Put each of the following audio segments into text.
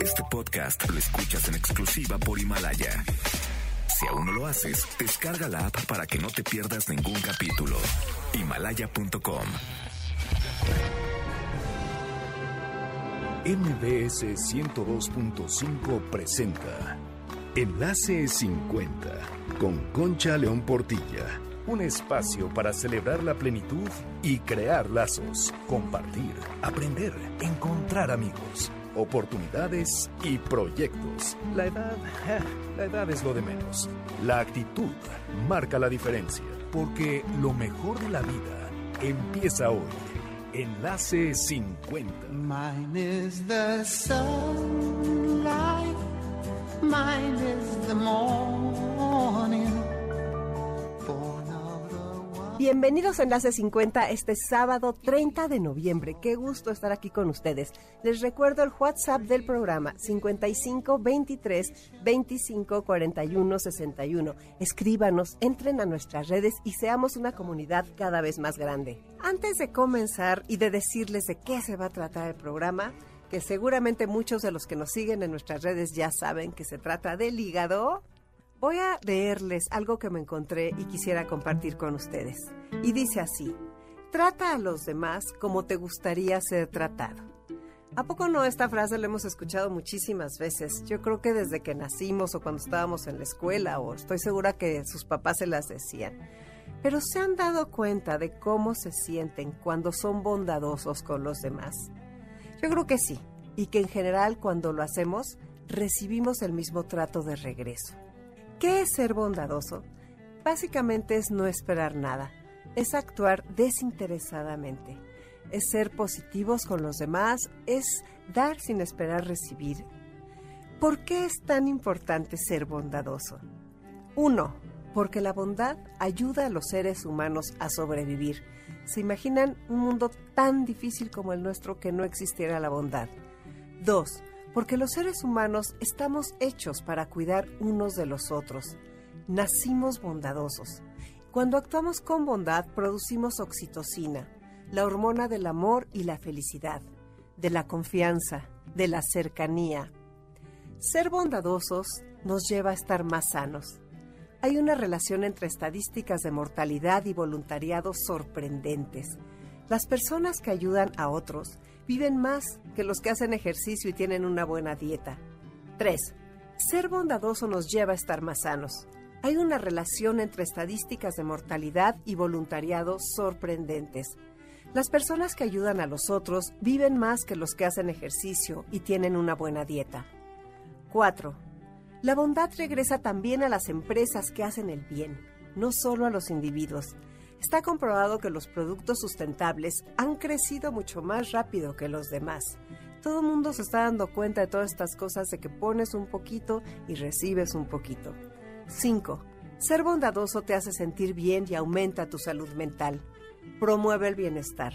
Este podcast lo escuchas en exclusiva por Himalaya. Si aún no lo haces, descarga la app para que no te pierdas ningún capítulo. Himalaya.com. MBS 102.5 presenta Enlace 50 con Concha León Portilla. Un espacio para celebrar la plenitud y crear lazos, compartir, aprender, encontrar amigos, oportunidades y proyectos. La edad, la edad es lo de menos. La actitud marca la diferencia, porque lo mejor de la vida empieza hoy. Enlace 50. Mine is the sunlight, mine is the morning. Bienvenidos a Enlace 50 este sábado 30 de noviembre. Qué gusto estar aquí con ustedes. Les recuerdo el WhatsApp del programa 55 23 25 41 61. Escríbanos, entren a nuestras redes y seamos una comunidad cada vez más grande. Antes de comenzar y de decirles de qué se va a tratar el programa, que seguramente muchos de los que nos siguen en nuestras redes ya saben que se trata del hígado, Voy a leerles algo que me encontré y quisiera compartir con ustedes. Y dice así, trata a los demás como te gustaría ser tratado. ¿A poco no esta frase la hemos escuchado muchísimas veces? Yo creo que desde que nacimos o cuando estábamos en la escuela o estoy segura que sus papás se las decían. Pero ¿se han dado cuenta de cómo se sienten cuando son bondadosos con los demás? Yo creo que sí, y que en general cuando lo hacemos recibimos el mismo trato de regreso. ¿Qué es ser bondadoso? Básicamente es no esperar nada, es actuar desinteresadamente, es ser positivos con los demás, es dar sin esperar recibir. ¿Por qué es tan importante ser bondadoso? Uno, porque la bondad ayuda a los seres humanos a sobrevivir. ¿Se imaginan un mundo tan difícil como el nuestro que no existiera la bondad? Dos, porque los seres humanos estamos hechos para cuidar unos de los otros. Nacimos bondadosos. Cuando actuamos con bondad producimos oxitocina, la hormona del amor y la felicidad, de la confianza, de la cercanía. Ser bondadosos nos lleva a estar más sanos. Hay una relación entre estadísticas de mortalidad y voluntariado sorprendentes. Las personas que ayudan a otros viven más que los que hacen ejercicio y tienen una buena dieta. 3. Ser bondadoso nos lleva a estar más sanos. Hay una relación entre estadísticas de mortalidad y voluntariado sorprendentes. Las personas que ayudan a los otros viven más que los que hacen ejercicio y tienen una buena dieta. 4. La bondad regresa también a las empresas que hacen el bien, no solo a los individuos. Está comprobado que los productos sustentables han crecido mucho más rápido que los demás. Todo el mundo se está dando cuenta de todas estas cosas de que pones un poquito y recibes un poquito. 5. Ser bondadoso te hace sentir bien y aumenta tu salud mental. Promueve el bienestar.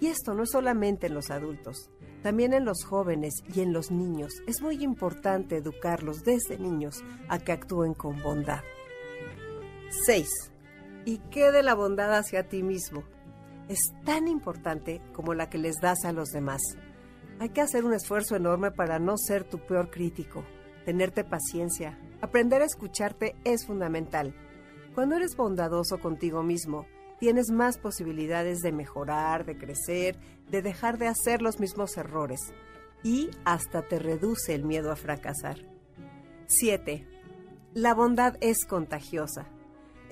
Y esto no es solamente en los adultos, también en los jóvenes y en los niños. Es muy importante educarlos desde niños a que actúen con bondad. 6 y qué de la bondad hacia ti mismo. Es tan importante como la que les das a los demás. Hay que hacer un esfuerzo enorme para no ser tu peor crítico, tenerte paciencia, aprender a escucharte es fundamental. Cuando eres bondadoso contigo mismo, tienes más posibilidades de mejorar, de crecer, de dejar de hacer los mismos errores y hasta te reduce el miedo a fracasar. 7. La bondad es contagiosa.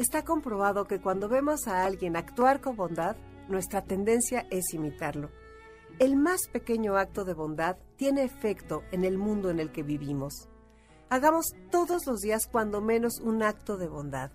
Está comprobado que cuando vemos a alguien actuar con bondad, nuestra tendencia es imitarlo. El más pequeño acto de bondad tiene efecto en el mundo en el que vivimos. Hagamos todos los días cuando menos un acto de bondad.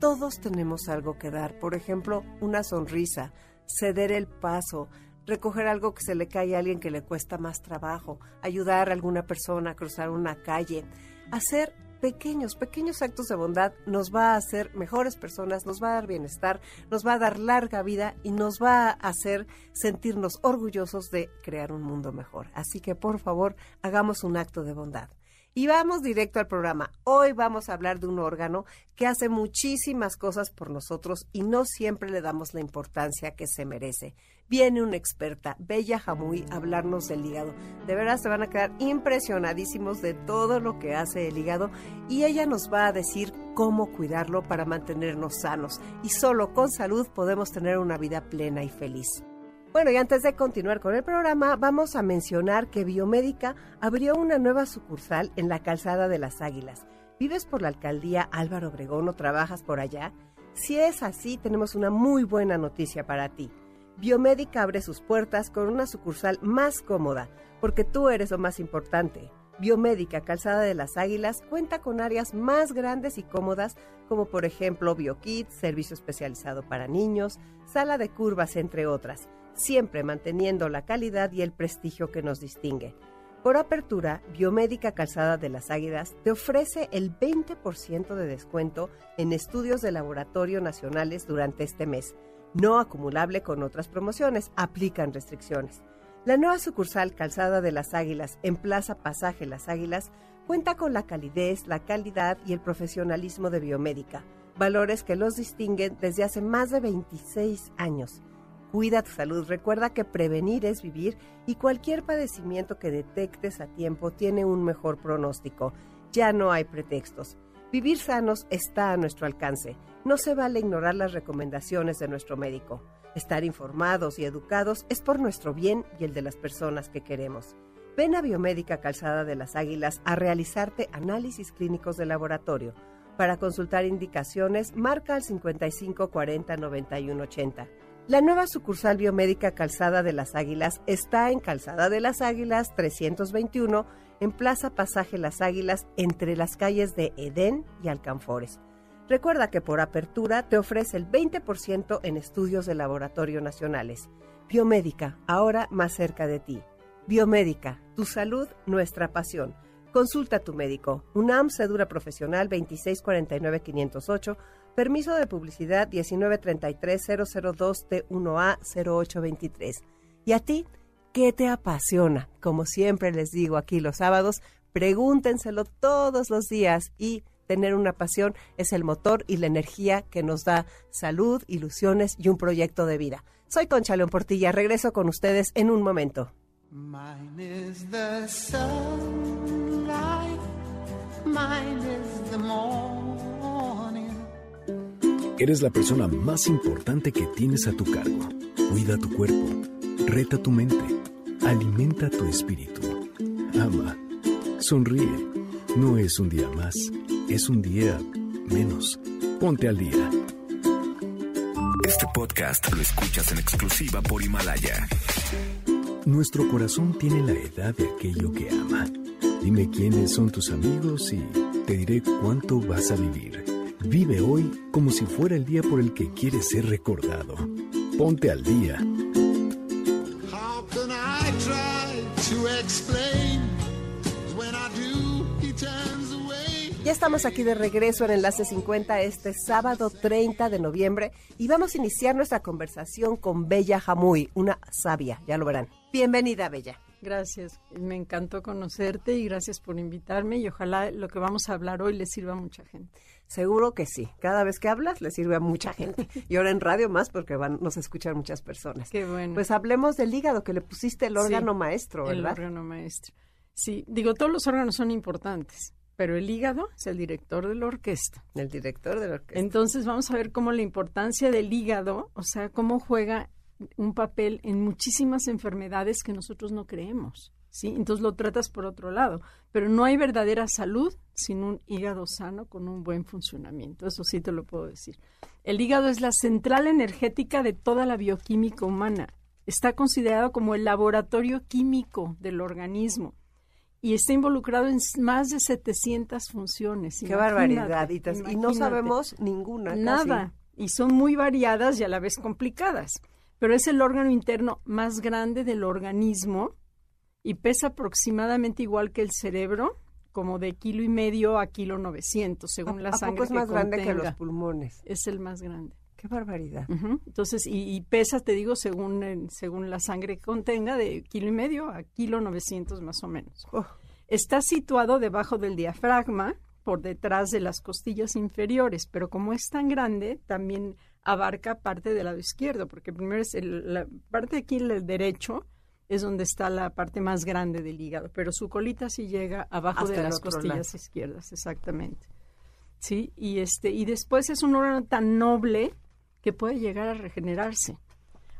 Todos tenemos algo que dar, por ejemplo, una sonrisa, ceder el paso, recoger algo que se le cae a alguien que le cuesta más trabajo, ayudar a alguna persona a cruzar una calle, hacer pequeños, pequeños actos de bondad nos va a hacer mejores personas, nos va a dar bienestar, nos va a dar larga vida y nos va a hacer sentirnos orgullosos de crear un mundo mejor. Así que por favor, hagamos un acto de bondad. Y vamos directo al programa. Hoy vamos a hablar de un órgano que hace muchísimas cosas por nosotros y no siempre le damos la importancia que se merece. Viene una experta, Bella Jamuy, a hablarnos del hígado. De verdad se van a quedar impresionadísimos de todo lo que hace el hígado y ella nos va a decir cómo cuidarlo para mantenernos sanos. Y solo con salud podemos tener una vida plena y feliz. Bueno, y antes de continuar con el programa, vamos a mencionar que Biomédica abrió una nueva sucursal en la Calzada de las Águilas. ¿Vives por la alcaldía Álvaro Obregón o trabajas por allá? Si es así, tenemos una muy buena noticia para ti. Biomédica abre sus puertas con una sucursal más cómoda, porque tú eres lo más importante. Biomédica Calzada de las Águilas cuenta con áreas más grandes y cómodas como por ejemplo BioKit, servicio especializado para niños, sala de curvas, entre otras siempre manteniendo la calidad y el prestigio que nos distingue. Por apertura, Biomédica Calzada de las Águilas te ofrece el 20% de descuento en estudios de laboratorio nacionales durante este mes, no acumulable con otras promociones, aplican restricciones. La nueva sucursal Calzada de las Águilas en Plaza Pasaje Las Águilas cuenta con la calidez, la calidad y el profesionalismo de Biomédica, valores que los distinguen desde hace más de 26 años. Cuida tu salud, recuerda que prevenir es vivir y cualquier padecimiento que detectes a tiempo tiene un mejor pronóstico. Ya no hay pretextos. Vivir sanos está a nuestro alcance. No se vale ignorar las recomendaciones de nuestro médico. Estar informados y educados es por nuestro bien y el de las personas que queremos. Ven a Biomédica Calzada de las Águilas a realizarte análisis clínicos de laboratorio. Para consultar indicaciones, marca al 55 40 91 80. La nueva sucursal biomédica Calzada de las Águilas está en Calzada de las Águilas 321 en Plaza Pasaje Las Águilas entre las calles de Edén y Alcanfores. Recuerda que por apertura te ofrece el 20% en estudios de laboratorio nacionales. Biomédica, ahora más cerca de ti. Biomédica, tu salud, nuestra pasión. Consulta a tu médico. UNAM Cedura Profesional 2649508 Permiso de publicidad 1933002T1A0823. ¿Y a ti qué te apasiona? Como siempre les digo aquí los sábados, pregúntenselo todos los días y tener una pasión es el motor y la energía que nos da salud, ilusiones y un proyecto de vida. Soy Concha León Portilla, regreso con ustedes en un momento. Mine is the sunlight, mine is the morning. Eres la persona más importante que tienes a tu cargo. Cuida tu cuerpo, reta tu mente, alimenta tu espíritu. Ama, sonríe. No es un día más, es un día menos. Ponte al día. Este podcast lo escuchas en exclusiva por Himalaya. Nuestro corazón tiene la edad de aquello que ama. Dime quiénes son tus amigos y te diré cuánto vas a vivir. Vive hoy como si fuera el día por el que quieres ser recordado. Ponte al día. Ya estamos aquí de regreso en Enlace 50 este sábado 30 de noviembre y vamos a iniciar nuestra conversación con Bella Jamuy, una sabia, ya lo verán. Bienvenida, Bella. Gracias, me encantó conocerte y gracias por invitarme y ojalá lo que vamos a hablar hoy le sirva a mucha gente. Seguro que sí. Cada vez que hablas le sirve a mucha gente. Y ahora en radio más porque van, nos escuchan muchas personas. Qué bueno. Pues hablemos del hígado, que le pusiste el órgano Sí, maestro, El ¿verdad? órgano maestro. Sí, digo, todos los órganos son importantes, pero el hígado es el director de la orquesta. El director de la orquesta. Entonces vamos a ver cómo la importancia del hígado, o sea, cómo juega un papel en muchísimas enfermedades que nosotros no creemos. ¿Sí? Entonces lo tratas por otro lado, pero no hay verdadera salud sin un hígado sano con un buen funcionamiento, eso sí te lo puedo decir. El hígado es la central energética de toda la bioquímica humana. Está considerado como el laboratorio químico del organismo y está involucrado en más de 700 funciones. Qué barbaridad. Y, no sabemos ninguna. casi. Nada. Y son muy variadas y a la vez complicadas. Pero es el órgano interno más grande del organismo y pesa aproximadamente igual que el cerebro, como de kilo y medio a kilo 900, según la ¿A sangre poco es que más grande que contenga. los pulmones? Es el más grande. Qué barbaridad. Entonces, y, y pesa, te digo, según, eh, según la sangre que contenga, de kilo y medio a kilo 900 más o menos. Oh, Está situado debajo del diafragma, por detrás de las costillas inferiores, pero como es tan grande, también abarca parte del lado izquierdo, porque primero es la parte aquí el derecho es donde está la parte más grande del hígado, pero su colita sí llega abajo de las costillas izquierdas, exactamente. Sí, y este y después es un órgano tan noble que puede llegar a regenerarse.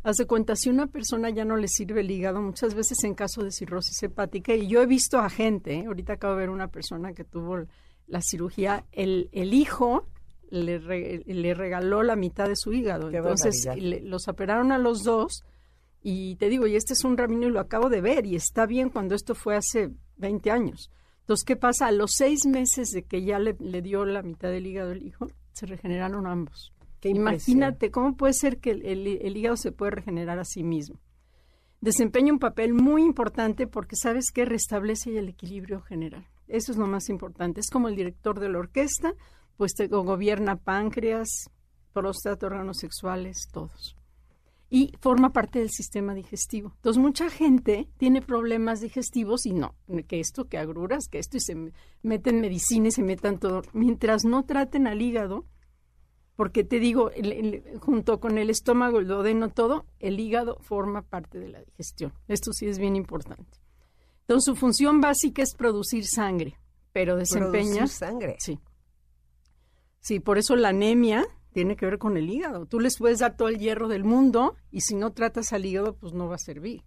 Haz de cuenta, si una persona ya no le sirve el hígado, muchas veces en caso de cirrosis hepática, y yo he visto a gente, ¿eh? ahorita acabo de ver una persona que tuvo la cirugía, el, el hijo le, le regaló la mitad de su hígado. Entonces los operaron a los dos y te digo, y este es un ramino y lo acabo de ver y está bien cuando esto fue hace 20 años. Entonces, ¿qué pasa? A los seis meses de que ya le, dio la mitad del hígado el hijo, se regeneraron ambos. Imagínate cómo puede ser que el, el, hígado se puede regenerar a sí mismo. Desempeña un papel muy importante porque sabes que restablece el equilibrio general. Eso es lo más importante. Es como el director de la orquesta, pues te gobierna páncreas, próstata, órganos sexuales, todos. Y forma parte del sistema digestivo. Entonces, mucha gente tiene problemas digestivos y no, que esto, que agruras, que esto, y se meten medicina y se metan todo. Mientras no traten al hígado, porque te digo, junto con el estómago, el duodeno, todo, el hígado forma parte de la digestión. Esto sí es bien importante. Entonces, su función básica es producir sangre, pero desempeña... Producir sangre. Sí. Sí, por eso la anemia tiene que ver con el hígado. Tú les puedes dar todo el hierro del mundo y si no tratas al hígado, pues no va a servir.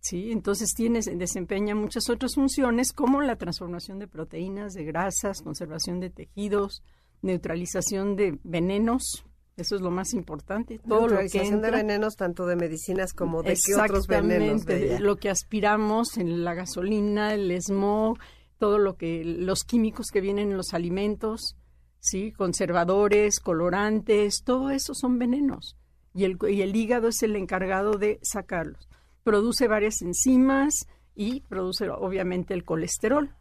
Sí, entonces tienes, desempeña muchas otras funciones como la transformación de proteínas, de grasas, conservación de tejidos, neutralización de venenos, eso es lo más importante. Todo lo que entra, de venenos, tanto de medicinas como de qué otros venenos. De lo que aspiramos en la gasolina, el smog, todo lo que, los químicos que vienen en los alimentos, ¿sí? conservadores, colorantes, todo eso son venenos. Y el, y el hígado es el encargado de sacarlos. Produce varias enzimas y produce obviamente el colesterol.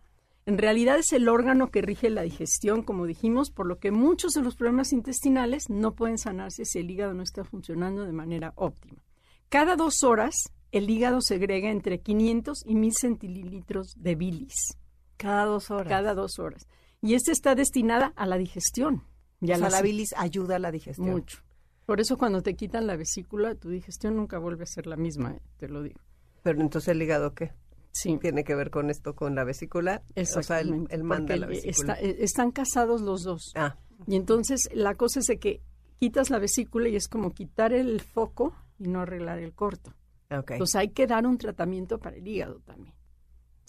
En realidad es el órgano que rige la digestión, como dijimos, por lo que muchos de los problemas intestinales no pueden sanarse si el hígado no está funcionando de manera óptima. Cada dos horas, el hígado segrega entre 500 y 1000 centilitros de bilis. Cada dos horas. Cada dos horas y esta está destinada a la digestión. Y a la, bilis ayuda a la digestión. Mucho. Por eso cuando te quitan la vesícula, tu digestión nunca vuelve a ser la misma, eh, te lo digo. Pero entonces el hígado, ¿qué? Sí. ¿Tiene que ver con esto, con la vesícula? O sea, el, manda la vesícula. Eh, están casados los dos. Ah. Y entonces la cosa es de que quitas la vesícula y es como quitar el foco y no arreglar el corto. Okay. Entonces hay que dar un tratamiento para el hígado también.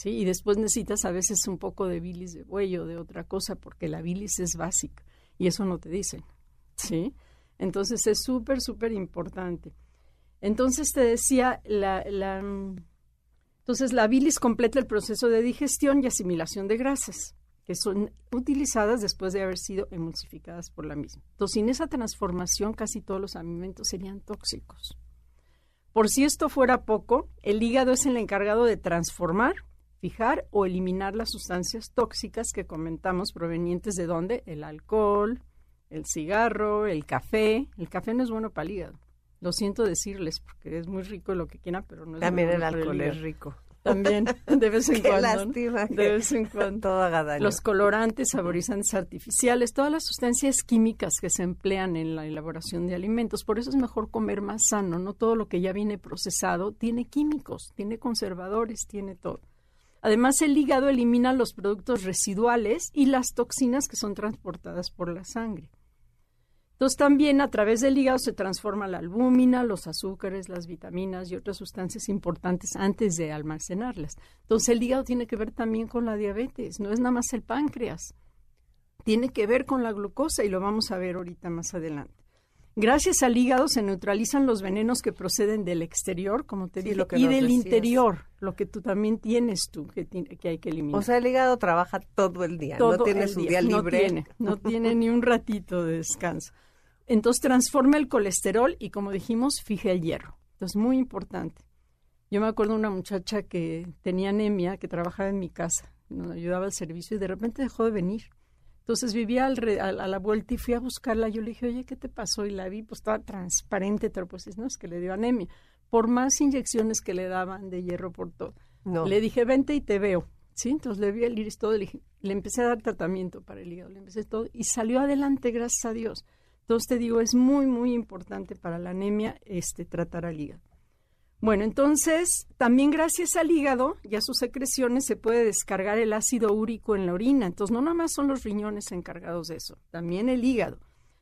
Y después necesitas a veces un poco de bilis de buey o de otra cosa, porque la bilis es básica y eso no te dicen, ¿sí? Entonces es súper, súper importante. Entonces te decía, la, la, entonces la bilis completa el proceso de digestión y asimilación de grasas, que son utilizadas después de haber sido emulsificadas por la misma. Entonces, sin esa transformación, casi todos los alimentos serían tóxicos. Por si esto fuera poco, el hígado es el encargado de transformar fijar o eliminar las sustancias tóxicas que comentamos provenientes de dónde? El alcohol, el cigarro, el café. El café no es bueno para el hígado. Lo siento decirles porque es muy rico lo que quieran, pero no es También bueno el alcohol es rico. También, de vez en Qué cuando. lástima. De vez en cuando. Todo haga daño. Los colorantes, saborizantes artificiales, todas las sustancias químicas que se emplean en la elaboración de alimentos. Por eso es mejor comer más sano. No todo lo que ya viene procesado tiene químicos, tiene conservadores, tiene todo. Además, el hígado elimina los productos residuales y las toxinas que son transportadas por la sangre. Entonces, también a través del hígado se transforma la albúmina, los azúcares, las vitaminas y otras sustancias importantes antes de almacenarlas. Entonces, el hígado tiene que ver también con la diabetes, no es nada más el páncreas. Tiene que ver con la glucosa y lo vamos a ver ahorita más adelante. Gracias al hígado se neutralizan los venenos que proceden del exterior, como te dije, y del interior, lo que tú también tienes tú, que, que, hay que eliminar. O sea, el hígado trabaja todo el día, no tiene su día, libre. No tiene, no tiene ni un ratito de descanso. Entonces transforma el colesterol y, como dijimos, fija el hierro. Entonces, muy importante. Yo me acuerdo de una muchacha que tenía anemia, que trabajaba en mi casa, nos ayudaba al servicio y de repente dejó de venir entonces vivía al a, la vuelta y fui a buscarla. Yo le dije, oye, ¿qué te pasó? Y la vi, pues estaba transparente, pero pues no, es que le dio anemia. Por más inyecciones que le daban de hierro por todo. Le dije, vente y te veo. Sí, entonces le vi el iris todo, le, dije- le empecé a dar tratamiento para el hígado, le empecé todo y salió adelante, gracias a Dios. Entonces te digo, es muy, muy importante para la anemia este, tratar al hígado. Bueno, entonces también gracias al hígado y a sus secreciones se puede descargar el ácido úrico en la orina. Entonces no nada más son los riñones encargados de eso, también el hígado.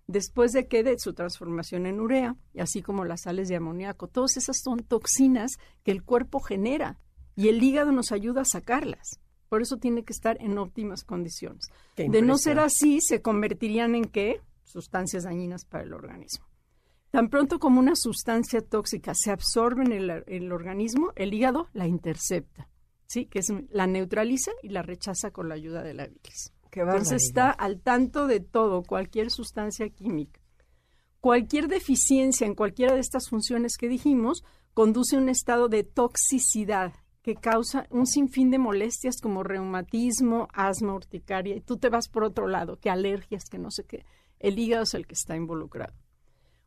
Después de que de su transformación en urea, y así como las sales de amoníaco, todas esas son toxinas que el cuerpo genera y el hígado nos ayuda a sacarlas. Por eso tiene que estar en óptimas condiciones. De no ser así, se convertirían en qué? Sustancias dañinas para el organismo. Tan pronto como una sustancia tóxica se absorbe en el, el organismo, el hígado la intercepta, ¿sí? Que es, la neutraliza y la rechaza con la ayuda de la bilis. Qué Entonces está al tanto de todo, cualquier sustancia química. Cualquier deficiencia en cualquiera de estas funciones que dijimos conduce a un estado de toxicidad que causa un sinfín de molestias como reumatismo, asma, urticaria, y tú te vas por otro lado, que alergias, que no sé qué. El hígado es el que está involucrado.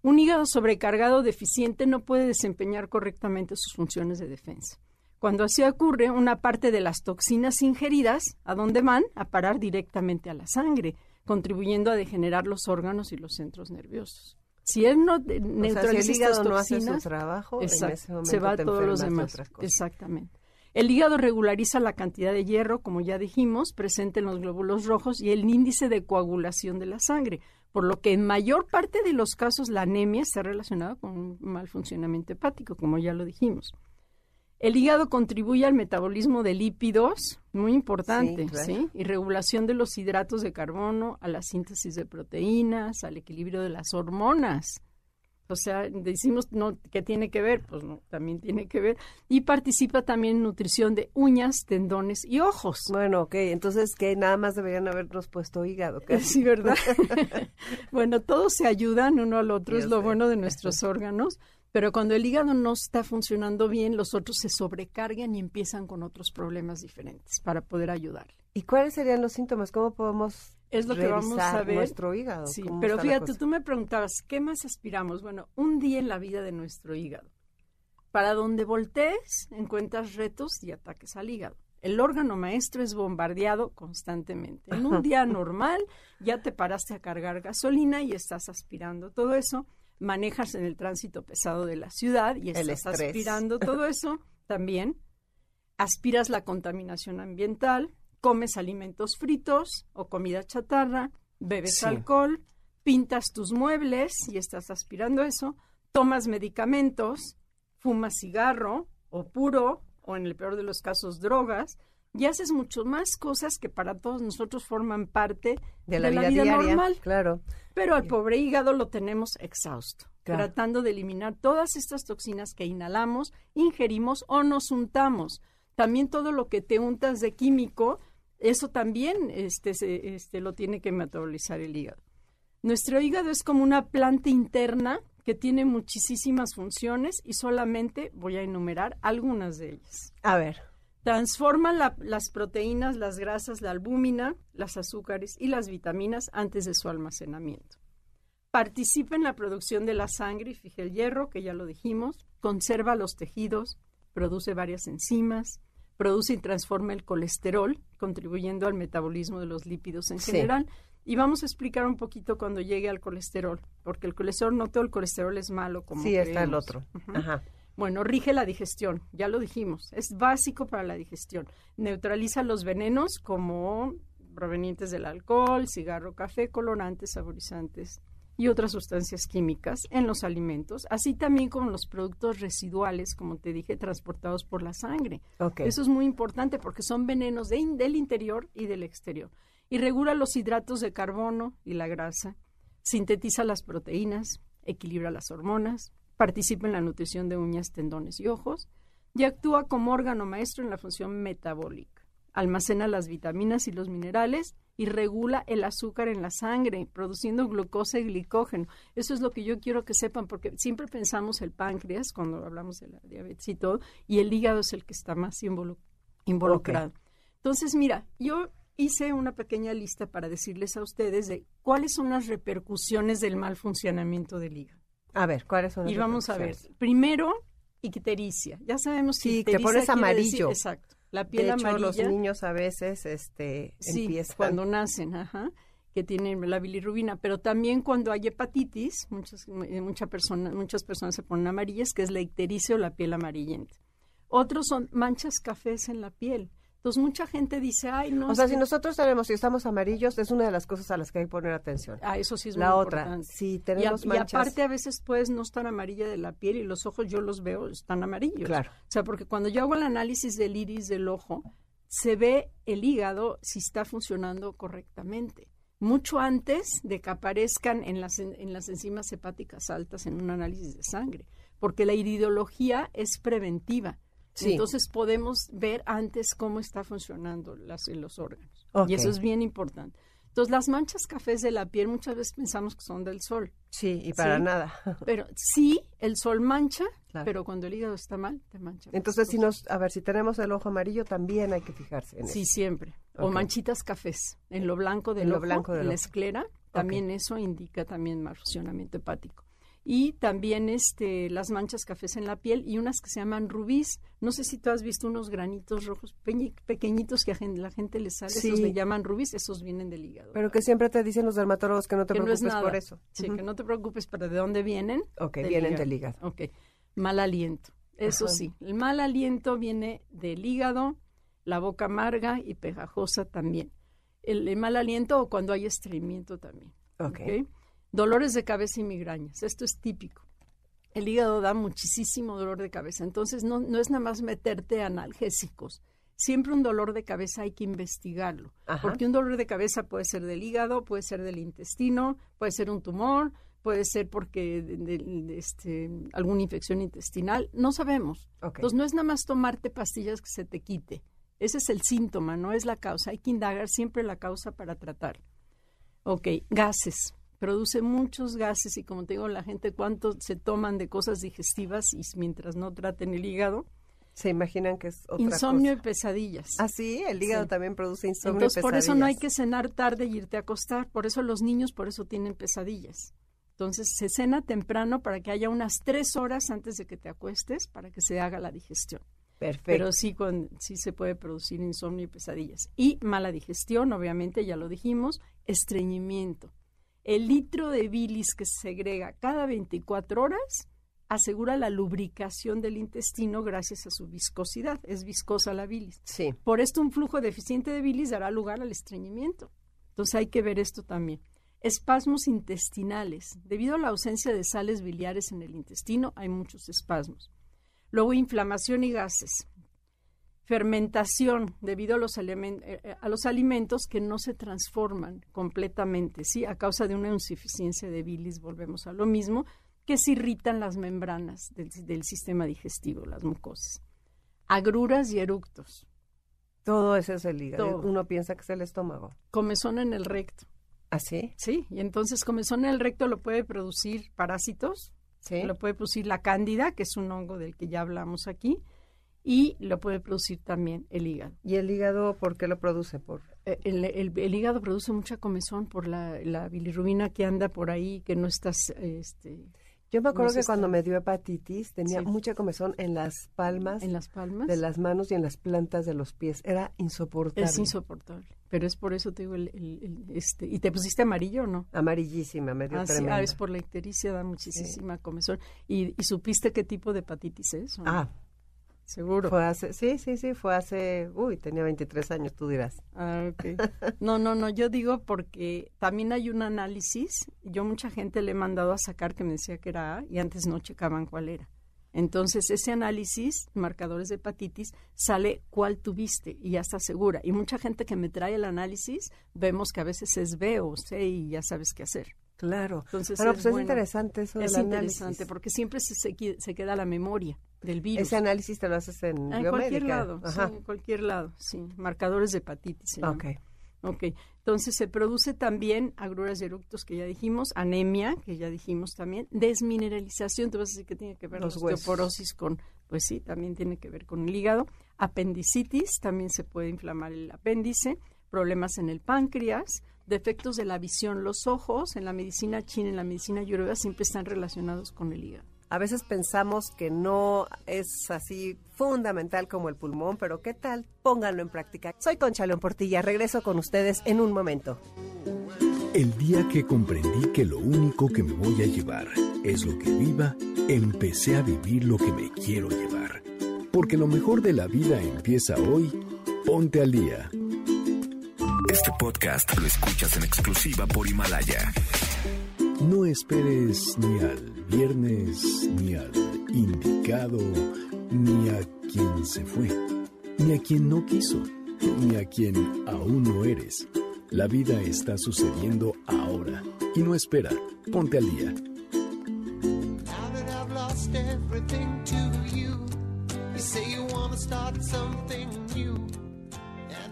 Un hígado sobrecargado o deficiente no puede desempeñar correctamente sus funciones de defensa. Cuando así ocurre, una parte de las toxinas ingeridas, ¿a dónde van? A parar directamente a la sangre, contribuyendo a degenerar los órganos y los centros nerviosos. Si él no de- O sea, si neutraliza el hígado no hace su trabajo, en exacto, ese momento se va a todos los de demás. Exactamente. El hígado regulariza la cantidad de hierro, como ya dijimos, presente en los glóbulos rojos y el índice de coagulación de la sangre, por lo que en mayor parte de los casos la anemia está relacionada con un mal funcionamiento hepático, como ya lo dijimos. El hígado contribuye al metabolismo de lípidos, muy importante, Sí, claro. ¿sí? Y regulación de los hidratos de carbono, a la síntesis de proteínas, al equilibrio de las hormonas. O sea, decimos no, ¿qué tiene que ver? Pues no, también tiene que ver. Y participa también en nutrición de uñas, tendones y ojos. Bueno, ok, entonces que nada más deberían habernos puesto hígado. casi. Sí, ¿verdad? bueno, todos se ayudan uno al otro, Yo es lo sé. bueno de nuestros órganos, pero cuando el hígado no está funcionando bien, los otros se sobrecargan y empiezan con otros problemas diferentes para poder ayudarle. ¿Y cuáles serían los síntomas? ¿Cómo podemos Es lo que vamos a ver. nuestro hígado? Sí, ¿Cómo pero fíjate, tú me preguntabas, ¿qué más aspiramos? Bueno, un día en la vida de nuestro hígado. Para donde voltees, encuentras retos y ataques al hígado. El órgano maestro es bombardeado constantemente. En un día normal ya te paraste a cargar gasolina y estás aspirando todo eso. Manejas en el tránsito pesado de la ciudad y estás aspirando todo eso también. Aspiras la contaminación ambiental, comes alimentos fritos o comida chatarra, bebes Sí. alcohol, pintas tus muebles y estás aspirando eso, tomas medicamentos, fumas cigarro o puro o en el peor de los casos drogas y haces mucho más cosas que para todos nosotros forman parte de la, vida, diaria, normal. claro. Pero al pobre hígado lo tenemos exhausto, Claro. tratando de eliminar todas estas toxinas que inhalamos, ingerimos o nos untamos. También todo lo que te untas de químico, eso también este, se- este, lo tiene que metabolizar el hígado. Nuestro hígado es como una planta interna que tiene muchísimas funciones y solamente voy a enumerar algunas de ellas. A ver, Transforma la- las proteínas, las grasas, la albúmina, las azúcares y las vitaminas antes de su almacenamiento. Participa en la producción de la sangre y fija el hierro, que ya lo dijimos. Conserva los tejidos, produce varias enzimas, produce y transforma el colesterol, contribuyendo al metabolismo de los lípidos en Sí. general. Y vamos a explicar un poquito cuando llegue al colesterol, porque el colesterol, no todo el colesterol es malo como sí, está el otro. Ajá. Bueno, rige la digestión, ya lo dijimos, es básico para la digestión. Neutraliza los venenos como provenientes del alcohol, cigarro, café, colorantes, saborizantes y otras sustancias químicas en los alimentos, así también como los productos residuales, como te dije, transportados por la sangre. Ok. Eso es muy importante porque son venenos de in- del interior y del exterior. Y regula los hidratos de carbono y la grasa, sintetiza las proteínas, equilibra las hormonas, participa en la nutrición de uñas, tendones y ojos y actúa como órgano maestro en la función metabólica. Almacena las vitaminas y los minerales y regula el azúcar en la sangre, produciendo glucosa y glicógeno. Eso es lo que yo quiero que sepan, porque siempre pensamos el páncreas cuando hablamos de la diabetes y todo, y el hígado es el que está más involu- involucrado. Entonces, mira, yo hice una pequeña lista para decirles a ustedes de cuáles son las repercusiones del mal funcionamiento del hígado. A ver, ¿cuáles son las Y vamos a ver, primero, ictericia. Ya sabemos que Sí, quiere decir- amarillo. exacto. La piel de hecho, amarilla. los niños a veces este, sí, empiezan. cuando nacen, ajá, que tienen la bilirrubina, pero también cuando hay hepatitis, muchas, eh, mucha persona, muchas personas se ponen amarillas, que es la ictericia o la piel amarillenta. Otros son manchas cafés en la piel. Entonces mucha gente dice, ay, no. O sea, que- si nosotros tenemos, si estamos amarillos, es una de las cosas a las que hay que poner atención. Ah, eso sí es La muy otra, importante. si Y, a- tenemos y manchas. aparte a veces puedes no estar amarilla de la piel y los ojos yo los veo, están amarillos. Claro. O sea, porque cuando yo hago el análisis del iris del ojo, se ve el hígado si está funcionando correctamente. Mucho antes de que aparezcan en las, en las enzimas hepáticas altas en un análisis de sangre, porque la iridología es preventiva. Sí. Entonces podemos ver antes cómo está funcionando las, los órganos. Y eso es bien importante. Entonces las manchas cafés de la piel muchas veces pensamos que son del sol. Sí, y para Sí. nada. Pero sí, el sol mancha, Claro. pero cuando el hígado está mal, te mancha. Entonces, si nos, a ver, si tenemos el ojo amarillo, también hay que fijarse en Sí, eso. siempre. O manchitas cafés en lo blanco del En lo ojo, blanco del en la esclera, también eso indica también mal funcionamiento hepático. Y también este, las manchas cafés en la piel y unas que se llaman rubíes. No sé si tú has visto unos granitos rojos peñi- pequeñitos que a gen- la gente les sale, Sí. esos le llaman rubíes, esos vienen del hígado. Pero que siempre te dicen los dermatólogos que no te que no es preocupes por eso. Sí, que no te preocupes, pero ¿de dónde vienen? Ok, vienen del hígado. Ok. Mal aliento. Eso Ajá. sí, el mal aliento viene del hígado, la boca amarga y pegajosa también. El, el mal aliento o cuando hay estreñimiento también. Ok. ¿ok? Dolores de cabeza y migrañas. Esto es típico. El hígado da muchísimo dolor de cabeza. Entonces, no, no es nada más meterte analgésicos. Siempre un dolor de cabeza hay que investigarlo. Ajá. Porque un dolor de cabeza puede ser del hígado, puede ser del intestino, puede ser un tumor, puede ser porque de, de- de, este, alguna infección intestinal. No sabemos. Entonces, no es nada más tomarte pastillas que se te quite. Ese es el síntoma, no es la causa. Hay que indagar siempre la causa para tratar. Ok, gases. Produce muchos gases y como te digo, la gente cuánto se toman de cosas digestivas y mientras no traten el hígado. Se imaginan que es otra Insomnio y pesadillas. Ah, sí, el hígado Sí. también produce insomnio y Entonces, por eso no hay pesadillas. que cenar tarde y irte a acostar. Por eso los niños, por eso tienen pesadillas. Entonces, se cena temprano para que haya unas tres horas antes de que te acuestes para que se haga la digestión. Perfecto. Pero sí, con, sí se puede producir insomnio y pesadillas. Y mala digestión, obviamente, ya lo dijimos, estreñimiento. El litro de bilis que se segrega cada 24 horas asegura la lubricación del intestino gracias a su viscosidad. Es viscosa la bilis. Sí. Por esto, un flujo deficiente de bilis dará lugar al estreñimiento. Entonces, hay que ver esto también. Espasmos intestinales. Debido a la ausencia de sales biliares en el intestino, hay muchos espasmos. Luego, inflamación y gases. Fermentación, debido a los, eh, eh, a los alimentos que no se transforman completamente, ¿sí? A causa de una insuficiencia de bilis, volvemos a lo mismo, que se irritan las membranas del, del sistema digestivo, las mucosas. Agruras y eructos. Todo eso es el hígado. Todo. Uno piensa que es el estómago. Comezón en el recto. ¿Ah, sí? Sí, y entonces comezón en el recto lo puede producir parásitos, Sí. lo puede producir la cándida, que es un hongo del que ya hablamos aquí, y lo puede producir también el hígado. ¿Y el hígado por qué lo produce? Por... Eh, El, el- el hígado produce mucha comezón por la, la bilirrubina que anda por ahí, que no estás... Este, Yo me acuerdo No que cuando me dio hepatitis tenía Sí. mucha comezón en las palmas en las palmas. de las manos y en las plantas de los pies. Era insoportable. Es insoportable. Pero es por eso te digo, el, el- el- este, ¿y te pusiste amarillo o no? Amarillísima, me dio Ah, sí, tremenda. ah, es por la ictericia, da muchísima comezón. ¿Y, y supiste qué tipo de hepatitis es? no? Ah, seguro. fue hace, sí, sí, sí, fue hace, uy, tenía 23 años, tú dirás. Ah, ok. No, no, no, yo digo porque también hay un análisis. Yo mucha gente le he mandado a sacar que me decía que era A y antes no checaban cuál era. Entonces, ese análisis, marcadores de hepatitis, sale cuál tuviste y ya está segura. Y mucha gente que me trae el análisis, vemos que a veces es B o C y ya sabes qué hacer. Claro. Entonces, Pero es pues es bueno. interesante eso Es del interesante análisis. porque siempre se, se, qui- se queda la memoria del virus. Ese análisis te lo haces en Ah, en cualquier lado, Ajá. sí, en cualquier lado, sí. Marcadores de hepatitis. Ok. Ok, entonces se produce también agruras de eructos que ya dijimos, anemia, que ya dijimos también, desmineralización, tú vas a decir que tiene que ver Los la huesos. osteoporosis con, pues sí, también tiene que ver con el hígado, apendicitis, también se puede inflamar el apéndice, problemas en el páncreas, defectos de la visión, los ojos, en la medicina china, en la medicina ayurveda siempre están relacionados con el hígado. A veces pensamos que no es así fundamental como el pulmón, pero ¿qué tal? Pónganlo en práctica. Soy Concha León Portilla, regreso con ustedes en un momento. El día que comprendí que lo único que me voy a llevar es lo que viva, empecé a vivir lo que me quiero llevar. Porque lo mejor de la vida empieza hoy. Ponte al día. Este podcast lo escuchas en exclusiva por Himalaya. No esperes ni al viernes, ni al indicado, ni a quien se fue, ni a quien no quiso, ni a quien aún no eres. La vida está sucediendo ahora y no espera. Ponte al día.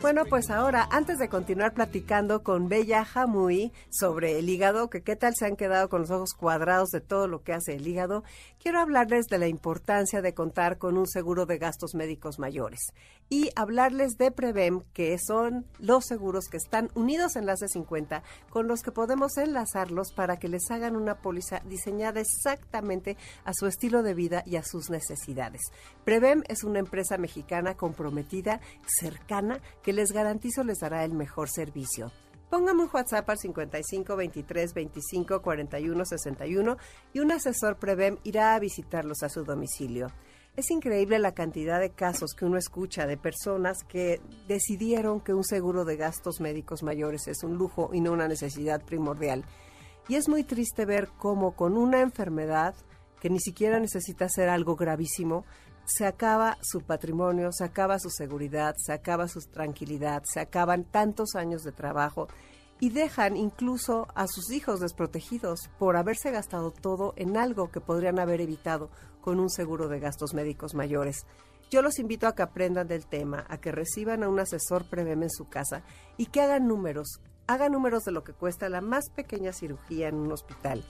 Bueno, pues ahora, antes de continuar platicando con Bella Jamui sobre el hígado, que qué tal se han quedado con los ojos cuadrados de todo lo que hace el hígado, quiero hablarles de la importancia de contar con un seguro de gastos médicos mayores y hablarles de Prevem, que son los seguros que están unidos en las de 50, con los que podemos enlazarlos para que les hagan una póliza diseñada exactamente a su estilo de vida y a sus necesidades. Prevem es una empresa mexicana comprometida, cercana, que les garantizo les dará el mejor servicio. Póngame un WhatsApp al 55 23 25 41 61 y un asesor Prevem irá a visitarlos a su domicilio. Es increíble la cantidad de casos que uno escucha de personas que decidieron que un seguro de gastos médicos mayores es un lujo y no una necesidad primordial. Y es muy triste ver cómo con una enfermedad que ni siquiera necesita ser algo gravísimo, se acaba su patrimonio, se acaba su seguridad, se acaba su tranquilidad, se acaban tantos años de trabajo y dejan incluso a sus hijos desprotegidos por haberse gastado todo en algo que podrían haber evitado con un seguro de gastos médicos mayores. Yo los invito a que aprendan del tema, a que reciban a un asesor Prevem en su casa y que hagan números, hagan números de lo que cuesta la más pequeña cirugía en un hospital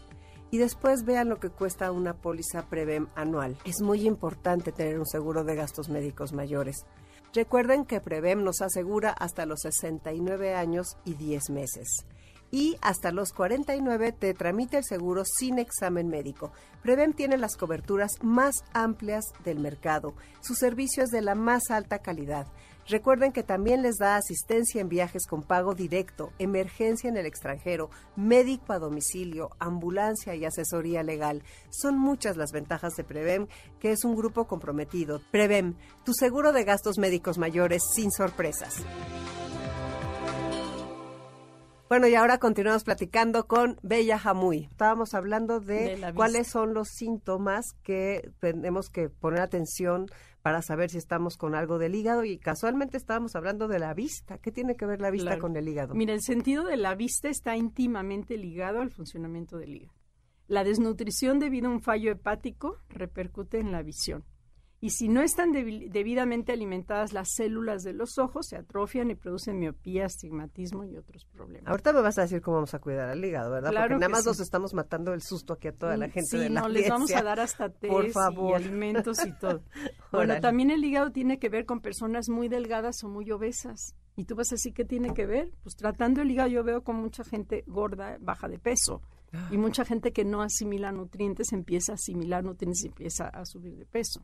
y después vean lo que cuesta una póliza Prevem anual. Es muy importante tener un seguro de gastos médicos mayores. Recuerden que Prevem nos asegura hasta los 69 años y 10 meses. Y hasta los 49 te tramita el seguro sin examen médico. Prevem tiene las coberturas más amplias del mercado. Su servicio es de la más alta calidad. Recuerden que también les da asistencia en viajes con pago directo, emergencia en el extranjero, médico a domicilio, ambulancia y asesoría legal. Son muchas las ventajas de Prevem, que es un grupo comprometido. Prevem, tu seguro de gastos médicos mayores sin sorpresas. Bueno, y ahora continuamos platicando con Bella Jamui. Estábamos hablando de, cuáles son los síntomas que tenemos que poner atención para saber si estamos con algo del hígado y casualmente estábamos hablando de la vista. ¿Qué tiene que ver la vista Claro. con el hígado? Mira, el sentido de la vista está íntimamente ligado al funcionamiento del hígado. La desnutrición debido a un fallo hepático repercute en la visión. Y si no están debidamente alimentadas las células de los ojos, se atrofian y producen miopía, astigmatismo y otros problemas. Ahorita me vas a decir cómo vamos a cuidar al hígado, ¿verdad? Claro Porque nada más sí. nos estamos matando el susto aquí a toda la gente sí, de la no, les vamos a dar hasta favor. y alimentos y todo. bueno, también el hígado tiene que ver con personas muy delgadas o muy obesas. Y tú vas a decir, ¿qué tiene que ver? Pues tratando el hígado yo veo con mucha gente gorda, baja de peso. Y mucha gente que no asimila nutrientes empieza a asimilar nutrientes y empieza a subir de peso.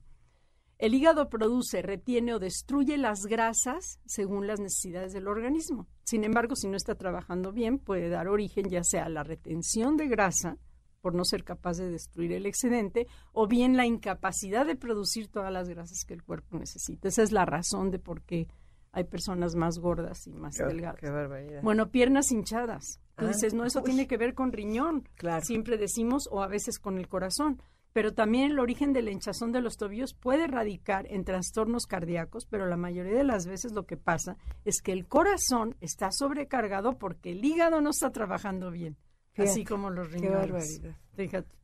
El hígado produce, retiene o destruye las grasas según las necesidades del organismo. Sin embargo, si no está trabajando bien, puede dar origen ya sea a la retención de grasa, por no ser capaz de destruir el excedente, o bien la incapacidad de producir todas las grasas que el cuerpo necesita. Esa es la razón de por qué hay personas más gordas y más delgadas. qué barbaridad. Bueno, piernas hinchadas. Tú Ah, dices, no, eso uy. tiene que ver con riñón. Claro. Siempre decimos, o a veces con el corazón. Pero también el origen de la hinchazón de los tobillos puede radicar en trastornos cardíacos, pero la mayoría de las veces lo que pasa es que el corazón está sobrecargado porque el hígado no está trabajando bien, así como los riñones. Fíjate.